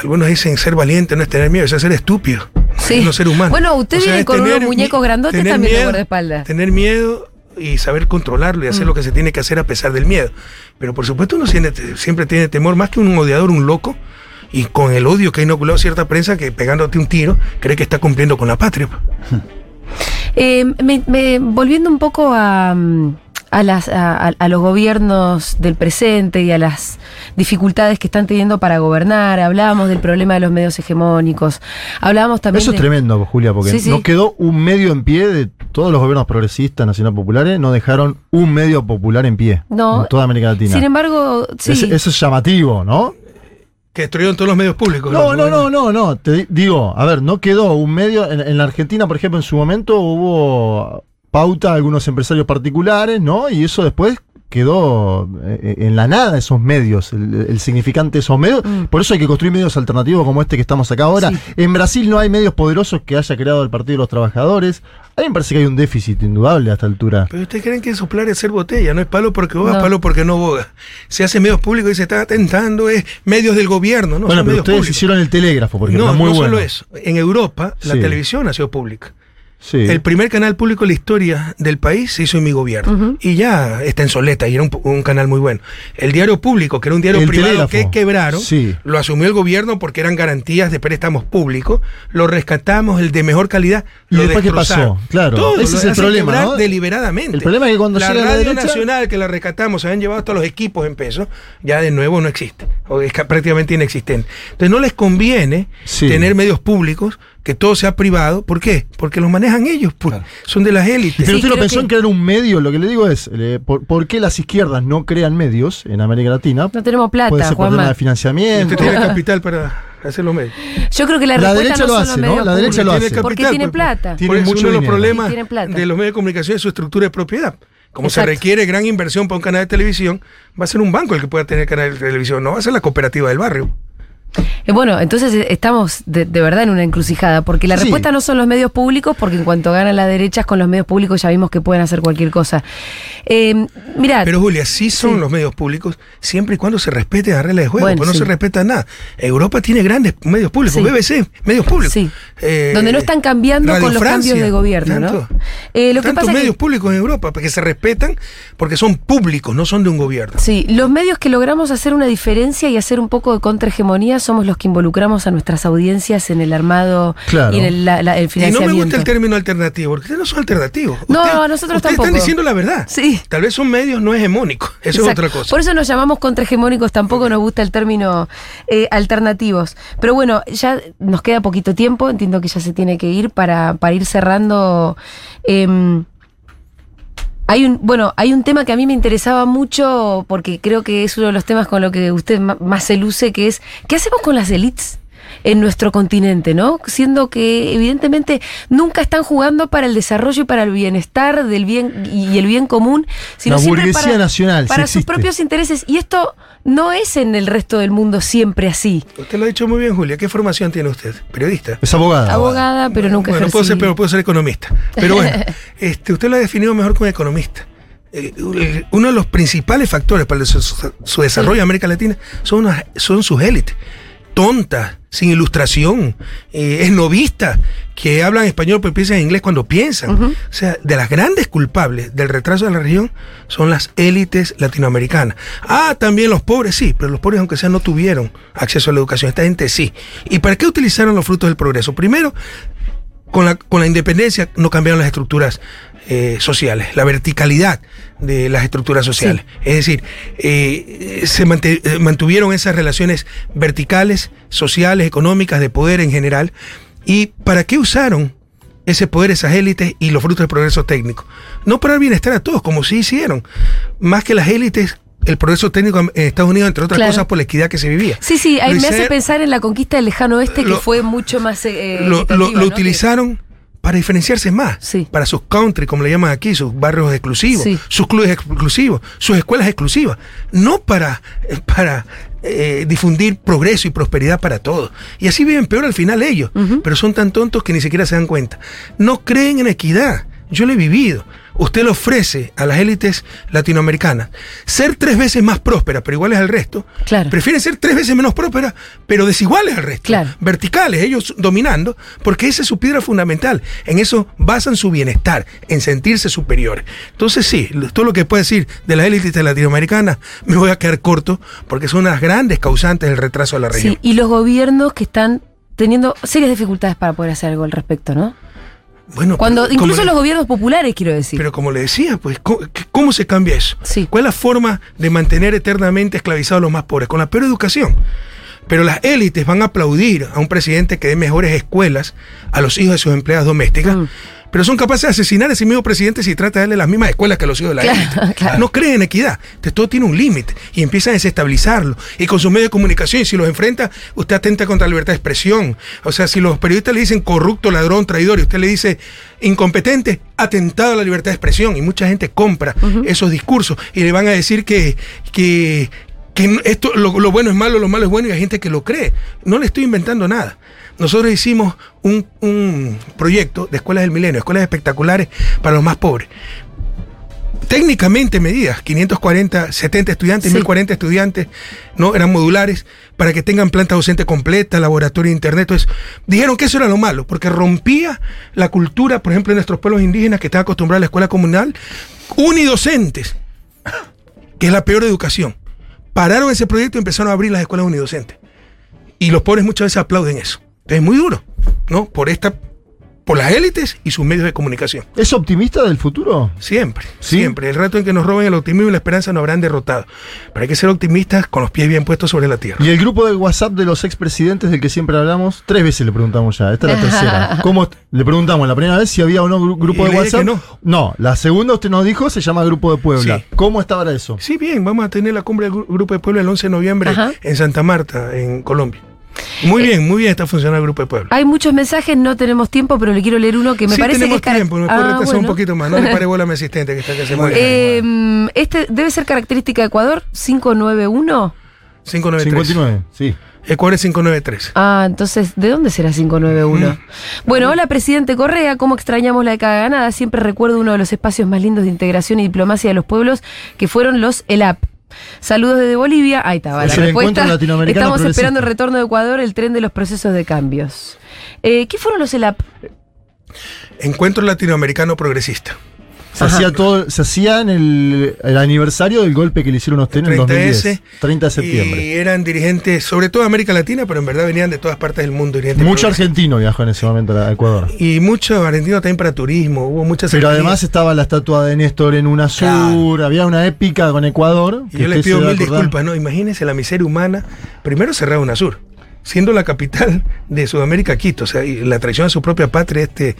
algunos dicen ser valiente no es tener miedo, es ser estúpido. Sí. Es no ser humano. Bueno, usted viene es con unos tener muñecos mi- grandotes también de miedo, guardaespaldas. Tener miedo y saber controlarlo y hacer Mm. lo que se tiene que hacer a pesar del miedo. Pero por supuesto uno siente- siempre tiene temor, más que un odiador, un loco, y con el odio que ha inoculado cierta prensa que pegándote un tiro cree que está cumpliendo con la patria. Eh, me- me- volviendo un poco a, mm, a, las, a, a- los gobiernos del presente y a las dificultades que están teniendo para gobernar, hablábamos del problema de los medios hegemónicos, hablábamos también Eso es tremendo, Julia, porque Sí, sí. no quedó un medio en pie de todos los gobiernos progresistas nacional populares, no dejaron un medio popular en pie No. en toda América Latina. Sin embargo, sí. Es- eso es llamativo, ¿no? Que destruyeron todos los medios públicos. No, no, no, no, no. Te di- digo, a ver, no quedó un medio. En, en la Argentina, por ejemplo, en su momento hubo pauta a algunos empresarios particulares, ¿no? Y eso después quedó eh, en la nada esos medios, el, el significante de esos medios. Mm. Por eso hay que construir medios alternativos como este que estamos acá ahora. Sí. En Brasil no hay medios poderosos que haya creado el Partido de los Trabajadores. A mí me parece que hay un déficit indudable a esta altura. Pero ustedes creen que soplar es hacer botella, no es palo porque boga, No. palo porque no boga. Se hace medios públicos y se está atentando, es medios del gobierno, ¿no? bueno, pero medios ustedes públicos. hicieron el telégrafo, porque no, es muy no bueno. solo eso. En Europa, la Sí. televisión ha sido pública. Sí. El primer canal público en la historia del país se hizo en mi gobierno. Y ya está en Soleta y era un, un canal muy bueno. El diario público, que era un diario El privado Telégrafo. que quebraron, Sí. lo asumió el gobierno porque eran garantías de préstamos públicos. Lo rescatamos, el de mejor calidad. ¿Y lo después qué pasó? Claro, Todo, ese lo es el problema, ¿no? Deliberadamente. El problema es que cuando la llega la Radio derecha- Nacional que la rescatamos, se habían llevado hasta los equipos en pesos, ya de nuevo no existe. O es ca- prácticamente inexistente. Entonces no les conviene Sí. tener medios públicos, que todo sea privado. ¿Por qué? Porque los manejan ellos, pues, son de las élites. Pero Sí, usted no creo pensó que- en crear un medio, lo que le digo es, eh, ¿por, por qué las izquierdas no crean medios en América Latina? No tenemos Puede plata, ser por tema de financiamiento. Usted tiene capital para hacer los medios. Yo creo que la, La respuesta derecha no lo hace, ¿no? La derecha lo Tiene hace. Porque capital, tienen pues, plata. Tiene Por eso mucho uno de los problemas de los medios de comunicación es su estructura de propiedad. Como Exacto. se requiere gran inversión para un canal de televisión, va a ser un banco el que pueda tener canal de televisión, no va a ser la cooperativa del barrio. Eh, Bueno, entonces eh, estamos de, de verdad en una encrucijada, porque la Sí. respuesta no son los medios públicos, porque en cuanto ganan las derechas con los medios públicos ya vimos que pueden hacer cualquier cosa. Eh, mirá, Pero Julia, sí son Sí. los medios públicos siempre y cuando se respete la regla de juego, Bueno, porque no se respeta nada. Europa tiene grandes medios públicos. BBC, medios públicos. Eh, donde no están cambiando Radio con los Francia, cambios de gobierno, ¿no? tanto- Eh, lo que pasa que- medios públicos en Europa, porque se respetan, porque son públicos, no son de un gobierno. Sí, los medios que logramos hacer una diferencia y hacer un poco de contrahegemonía somos los que involucramos a nuestras audiencias en el armado Claro. y en el, la- la- el Y no financiamiento. me gusta el término alternativo, porque ustedes no son alternativos. No, nosotros ustedes tampoco. están diciendo la verdad. Sí. Tal vez son medios no hegemónicos. Eso Exacto. es otra cosa. Por eso nos llamamos contrahegemónicos, tampoco nos gusta el término eh, alternativos. Pero bueno, ya nos queda poquito tiempo, entiendo que ya se tiene que ir para, para ir cerrando. em, hay un, bueno, hay un tema que a mí me interesaba mucho, porque creo que es uno de los temas con lo que usted más se luce, que es, ¿qué hacemos con las elites? En nuestro continente, ¿no? Siendo que evidentemente nunca están jugando para el desarrollo y para el bienestar del bien y el bien común, sino La siempre burguesía para, nacional, sí para sus existe. propios intereses. Y esto no es en el resto del mundo siempre así. Usted lo ha dicho muy bien, Julia. ¿Qué formación tiene usted? Periodista. Es abogada. Abogada, pero nunca bueno, ejercí. puedo ser, pero puedo ser economista. Pero bueno, este, usted lo ha definido mejor como economista. Eh, uno de los principales factores para su, su desarrollo en América Latina son sus élites. Tontas, sin ilustración, eh, esnovistas, que hablan español pero piensan en inglés cuando piensan. O sea, de las grandes culpables del retraso de la región son las élites latinoamericanas. Ah, también los pobres, sí, pero los pobres, aunque sea, no tuvieron acceso a la educación. Esta gente sí. ¿Y para qué utilizaron los frutos del progreso? Primero, con la, con la independencia no cambiaron las estructuras eh, sociales, la verticalidad de las estructuras sociales. Es decir, eh, se eh, mantuvieron esas relaciones verticales, sociales, económicas, de poder en general. ¿Y para qué usaron ese poder, esas élites y los frutos del progreso técnico? No para el bienestar a todos, como sí hicieron. Más que las élites, el progreso técnico en Estados Unidos, entre otras Claro. cosas, por la equidad que se vivía. Sí, sí, ahí Lo me hace pensar en la conquista del lejano oeste, que Lo- fue mucho más. eh, lo, lo- equitativa, lo ¿no? utilizaron para diferenciarse más, Sí. para sus country, como le llaman aquí, sus barrios exclusivos, Sí. sus clubes exclusivos, sus escuelas exclusivas, no para, eh, para eh, difundir progreso y prosperidad para todos. Y así viven peor al final ellos, pero son tan tontos que ni siquiera se dan cuenta. No creen en equidad. Yo lo he vivido. Usted le ofrece a las élites latinoamericanas ser tres veces más prósperas, pero iguales al resto. Claro. Prefieren ser tres veces menos prósperas, pero desiguales al resto. Claro. Verticales, ellos dominando, porque esa es su piedra fundamental. En eso basan su bienestar, en sentirse superiores. Entonces, sí, todo lo que puede decir de las élites latinoamericanas, me voy a quedar corto, porque son las grandes causantes del retraso de la región. Sí, y los gobiernos que están teniendo serias dificultades para poder hacer algo al respecto, ¿no? Bueno, Cuando, pero incluso como los le- gobiernos populares, quiero decir. Pero como le decía, pues, ¿cómo, qué- cómo se cambia eso? Sí. ¿Cuál es la forma de mantener eternamente esclavizados a los más pobres? Con la peor educación. Pero las élites van a aplaudir a un presidente que dé mejores escuelas a los hijos de sus empleadas domésticas. Mm. Pero son capaces de asesinar a ese mismo presidente si trata de darle las mismas escuelas que a los hijos de la élite. claro. No creen en equidad. Entonces todo tiene un límite y empiezan a desestabilizarlo. Y con sus medios de comunicación, y si los enfrenta, usted atenta contra la libertad de expresión. O sea, si los periodistas le dicen corrupto, ladrón, traidor, y usted le dice incompetente, atentado a la libertad de expresión. Y mucha gente compra esos discursos y le van a decir que, que, que esto, lo, lo bueno es malo, lo malo es bueno, y hay gente que lo cree. No le estoy inventando nada. Nosotros hicimos un, un proyecto de escuelas del milenio, escuelas espectaculares para los más pobres. técnicamente medidas, 540, 70 estudiantes, Sí. 1040 estudiantes, ¿no? Eran modulares para que tengan planta docente completa, laboratorio de internet, todo eso. Dijeron que eso era lo malo, porque rompía la cultura, por ejemplo, de nuestros pueblos indígenas que están acostumbrados a la escuela comunal, unidocentes, que es la peor educación. Pararon ese proyecto y empezaron a abrir las escuelas unidocentes. Y los pobres muchas veces aplauden eso. Es muy duro, ¿no? Por esta, por las élites y sus medios de comunicación. ¿Es optimista del futuro? Siempre, ¿Sí? siempre. El rato en que nos roben el optimismo y la esperanza nos habrán derrotado. Pero hay que ser optimistas con los pies bien puestos sobre la tierra. Y el grupo de WhatsApp de los expresidentes del que siempre hablamos, tres veces le preguntamos ya, esta es la tercera. ¿Cómo le preguntamos la primera vez si había o no gru- grupo Y de WhatsApp? que no. la segunda usted nos dijo se llama Grupo de Puebla. Sí. ¿Cómo está ahora eso? Sí, bien, vamos a tener la cumbre del Gru- Grupo de Puebla el 11 de noviembre Ajá. en Santa Marta, en Colombia. Muy bien, muy bien está funcionando el Grupo de Puebla. Hay muchos mensajes, no tenemos tiempo, pero le quiero leer uno que me sí, parece que tenemos es cara- tiempo, me puedo Ah, retrasar un poquito más. No le pare bola a mi asistente que está que se muere. Eh, este debe ser característica de Ecuador, 591. 593. 59, sí. Ecuador es 593. Ah, entonces, ¿de dónde será 591? Mm. Bueno, hola, presidente Correa, ¿cómo extrañamos la década ganada? Siempre recuerdo uno de los espacios más lindos de integración y diplomacia de los pueblos, que fueron los ELAP. Saludos desde Bolivia. Ahí estaba Es la respuesta. encuentro latinoamericano Estamos esperando el retorno de Ecuador, el tren de los procesos de cambios. Eh, ¿Qué fueron los ELAP? Encuentro Latinoamericano Progresista. Se Ajá. hacía todo, se hacía en el, el aniversario del golpe que le hicieron a usted en el 2010, 30S. 30 de septiembre. Y eran dirigentes, sobre todo de América Latina, pero en verdad venían de todas partes del mundo. Mucho argentino viajó en ese momento a Ecuador. Y mucho argentino también para turismo, hubo muchas Pero además estaba la estatua de Néstor en UNASUR, había una épica con Ecuador. Y yo les pido mil disculpas, ¿no? Imagínense la miseria humana. Primero cerrar UNASUR, siendo la capital de Sudamérica, Quito, o sea, y la traición a su propia patria, este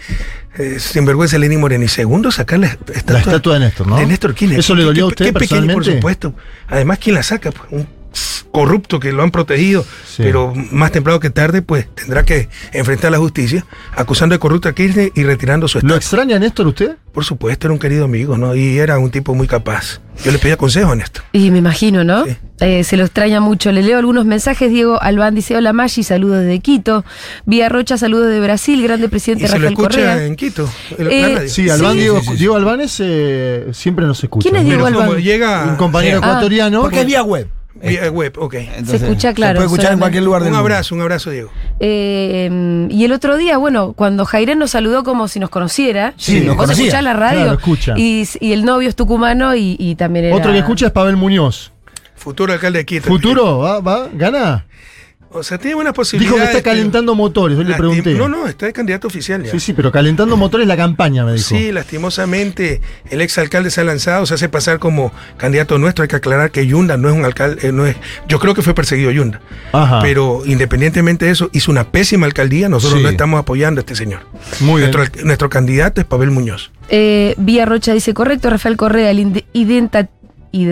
eh, sinvergüenza Lenín Moreno. Y segundo, sacar la estatua, La estatua de Néstor, ¿no? de Néstor Kirchner. ¿Eso le dolió a usted qué pequeño, por personalmente? supuesto. Además, ¿quién la saca? Pues, un corrupto que lo han protegido, Sí. pero más temprano que tarde, pues tendrá que enfrentar la justicia, acusando de corrupto a Kirchner y retirando su ¿Lo estatua. extraña Néstor usted? Por supuesto, era un querido amigo, ¿no? Y era un tipo muy capaz. Yo le pedía consejo a Néstor. Y me imagino, ¿no? Sí. Eh, se lo extraña mucho. Le leo algunos mensajes. Diego Albán dice: Hola Maggi, saludos desde Quito. Vía Rocha, saludos de Brasil. Grande presidente Y se lo escucha Correa. en Quito, en Eh. Sí, Albán Sí, Diego, sí, sí, sí. Diego Albanes eh, siempre nos escucha. ¿Quién es Diego Albán? llega Un compañero Ah. ecuatoriano. Porque es vía web. Vía web, ok. Entonces, escucha claro, Se puede escuchar en cualquier lugar del Un mundo. abrazo, un abrazo, Diego. Eh, y el otro día, bueno, cuando Jairén nos saludó como si nos conociera. Sí, nos vos conocía. escuchás la radio. Claro, escucha. Y, y el novio es tucumano y, y también era. Otro que escucha es Pavel Muñoz. Futuro alcalde de Quito. ¿Futuro? ¿Va? ¿Va? ¿Gana? O sea, tiene buenas Dijo posibilidades. que está calentando motores, yo le pregunté. No, no, está de candidato oficial ya. Sí, sí, pero calentando motores la campaña, me dijo. Sí, lastimosamente el exalcalde se ha lanzado, se hace pasar como candidato nuestro. Hay que aclarar que Yunda no es un alcalde, eh, no es. Yo creo que fue perseguido Yunda. Ajá. Pero independientemente de eso, hizo una pésima alcaldía. Nosotros Sí. no estamos apoyando a este señor. Muy bien. Nuestro, nuestro candidato es Pavel Muñoz. Eh, Vía Rocha dice, correcto, Rafael Correa, el inde-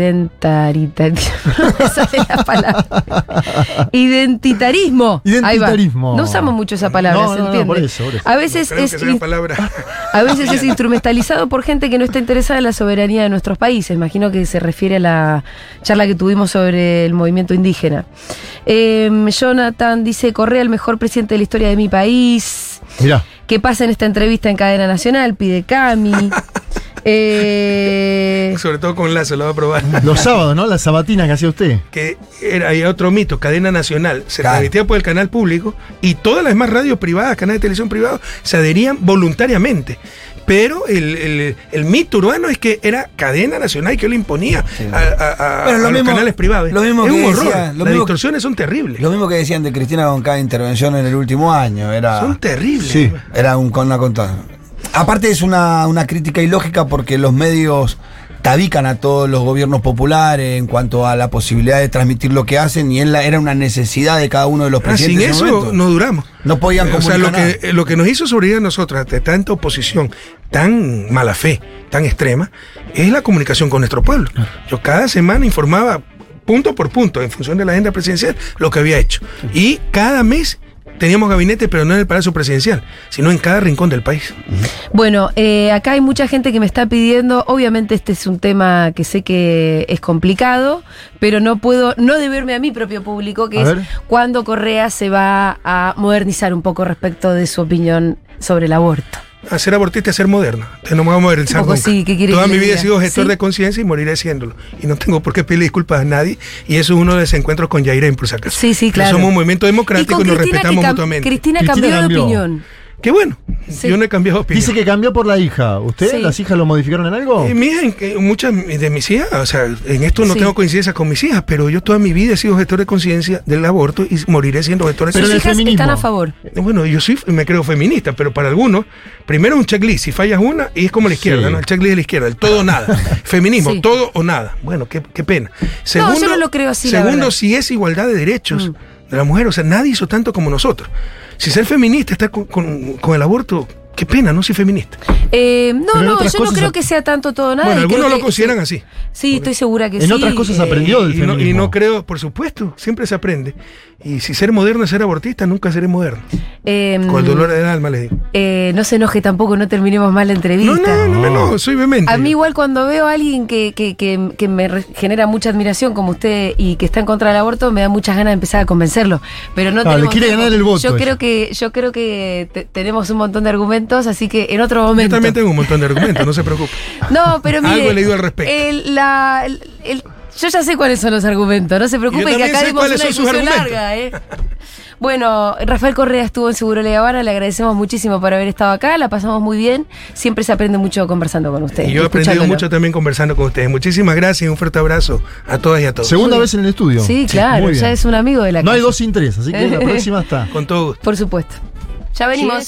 Identitarismo. Ahí va. Identitarismo. No usamos mucho esa palabra, No, ¿se no, no, entiende? por eso, por eso. A veces es que a veces es instrumentalizado por gente que no está interesada en la soberanía de nuestros países. Imagino que se refiere a la charla que tuvimos sobre el movimiento indígena. Eh, Jonathan dice, Correa el mejor presidente de la historia de mi país. Mirá. ¿Qué pasa en esta entrevista en cadena nacional? Pide Cami. Eh, Sobre todo con Lazo, lo va a probar. Los sábados, ¿no? La sabatina que hacía usted. que era hay otro mito, cadena nacional, se Claro. transmitía por el canal público y todas las demás radios privadas, canales de televisión privados, se adherían voluntariamente. Pero el, el- el mito urbano es que era cadena nacional que él imponía a, a- a- Bueno, lo a los canales privados. lo mismo es que un horror. decía- lo Las mismo- distorsiones son terribles. Lo mismo que decían de Cristina con cada intervención en el último año. Era, Son terribles. Sí. era un, con una contada. Aparte es una, una crítica ilógica porque los medios tabican a todos los gobiernos populares en cuanto a la posibilidad de transmitir lo que hacen y la- era una necesidad de cada uno de los Ah, sin presidentes. en ese eso momento. no duramos. No podían o sea, lo comunicar que, lo que nos hizo sobrevivir a nosotros de tanta oposición, tan mala fe, tan extrema, es la comunicación con nuestro pueblo. Yo cada semana informaba punto por punto, en función de la agenda presidencial, lo que había hecho. Y cada mes teníamos gabinete, pero no en el Palacio Presidencial, sino en cada rincón del país. bueno, eh, acá hay mucha gente que me está pidiendo, obviamente este es un tema que sé que es complicado, pero no puedo no deberme a mi propio público, que A es ver. cuando Correa se va a modernizar un poco respecto de su opinión sobre el aborto. A ser abortista es ser moderno. Entonces no me voy a poco nunca. sí, ¿qué quiere Toda mi vida he sido gestor Sí. de conciencia y moriré siéndolo. Y no tengo por qué pedirle disculpas a nadie. Y eso es uno de los encuentros con Yairén, por si acaso. Sí, sí, Que claro. Somos un movimiento democrático y, con nos Cristina respetamos mutuamente. Cristina, Cristina cambió de cambió. opinión. Qué bueno. Sí. Yo no he cambiado de opinión. Dice que cambió por la hija. ¿Usted, Sí. las hijas lo modificaron en algo? Eh, mi hija, en- en muchas de mis hijas, o sea, en esto no Sí. tengo coincidencia con mis hijas, pero yo toda mi vida he sido gestor de conciencia del aborto y moriré siendo gestor de Pero conciencia. hijas feminismo. están a favor. Bueno, yo soy, me creo feminista, pero para algunos, primero un checklist, si fallas una, y es como la izquierda, Sí. ¿no? El checklist de la izquierda, el todo o nada. Feminismo, Sí. todo o nada. Bueno, qué, qué pena. yo no lo creo así, Segundo, si es igualdad de derechos Mm. de la mujer, o sea, nadie hizo tanto como nosotros. Si ser feminista está con, con- con el aborto, qué pena, no soy feminista. Eh, no, Pero en no, yo no creo que sea tanto todo nada. bueno, algunos lo que- consideran así. Sí, estoy segura que En sí. otras cosas eh, aprendió del y, no, y no creo, por supuesto, siempre se aprende. Y si ser moderno es ser abortista, nunca seré moderno. eh, Con el dolor del alma les digo. eh, no se enoje tampoco, no terminemos mal la No, entrevista. no, no, no, soy vehemente. A mí igual cuando veo a alguien que, que, que, que me genera mucha admiración como usted y que está en contra del aborto, me da muchas ganas de empezar a convencerlo. Pero no Ah, le tenemos quiere tiempo. ganar el voto Yo creo que, yo creo que te- tenemos un montón de argumentos, así que en otro Yo momento. también tengo un montón de argumentos, no se preocupe. No, pero mire. Algo he leído al respecto. el- la- el- el- yo ya sé cuáles son los argumentos, no se preocupe que acá dimos una cuáles son sus discusión argumentos. larga, ¿eh? Bueno, Rafael Correa estuvo en Seguro La Habana, le agradecemos muchísimo por haber estado acá, la pasamos muy bien, siempre se aprende mucho conversando con usted. Y yo he aprendido mucho también conversando con ustedes. Muchísimas gracias y un fuerte abrazo a todas y a todos. Segunda vez en el estudio. Sí, claro, ya es un amigo de la No hay dos sin tres, así que la próxima está. Con todo gusto. Por supuesto. Ya venimos.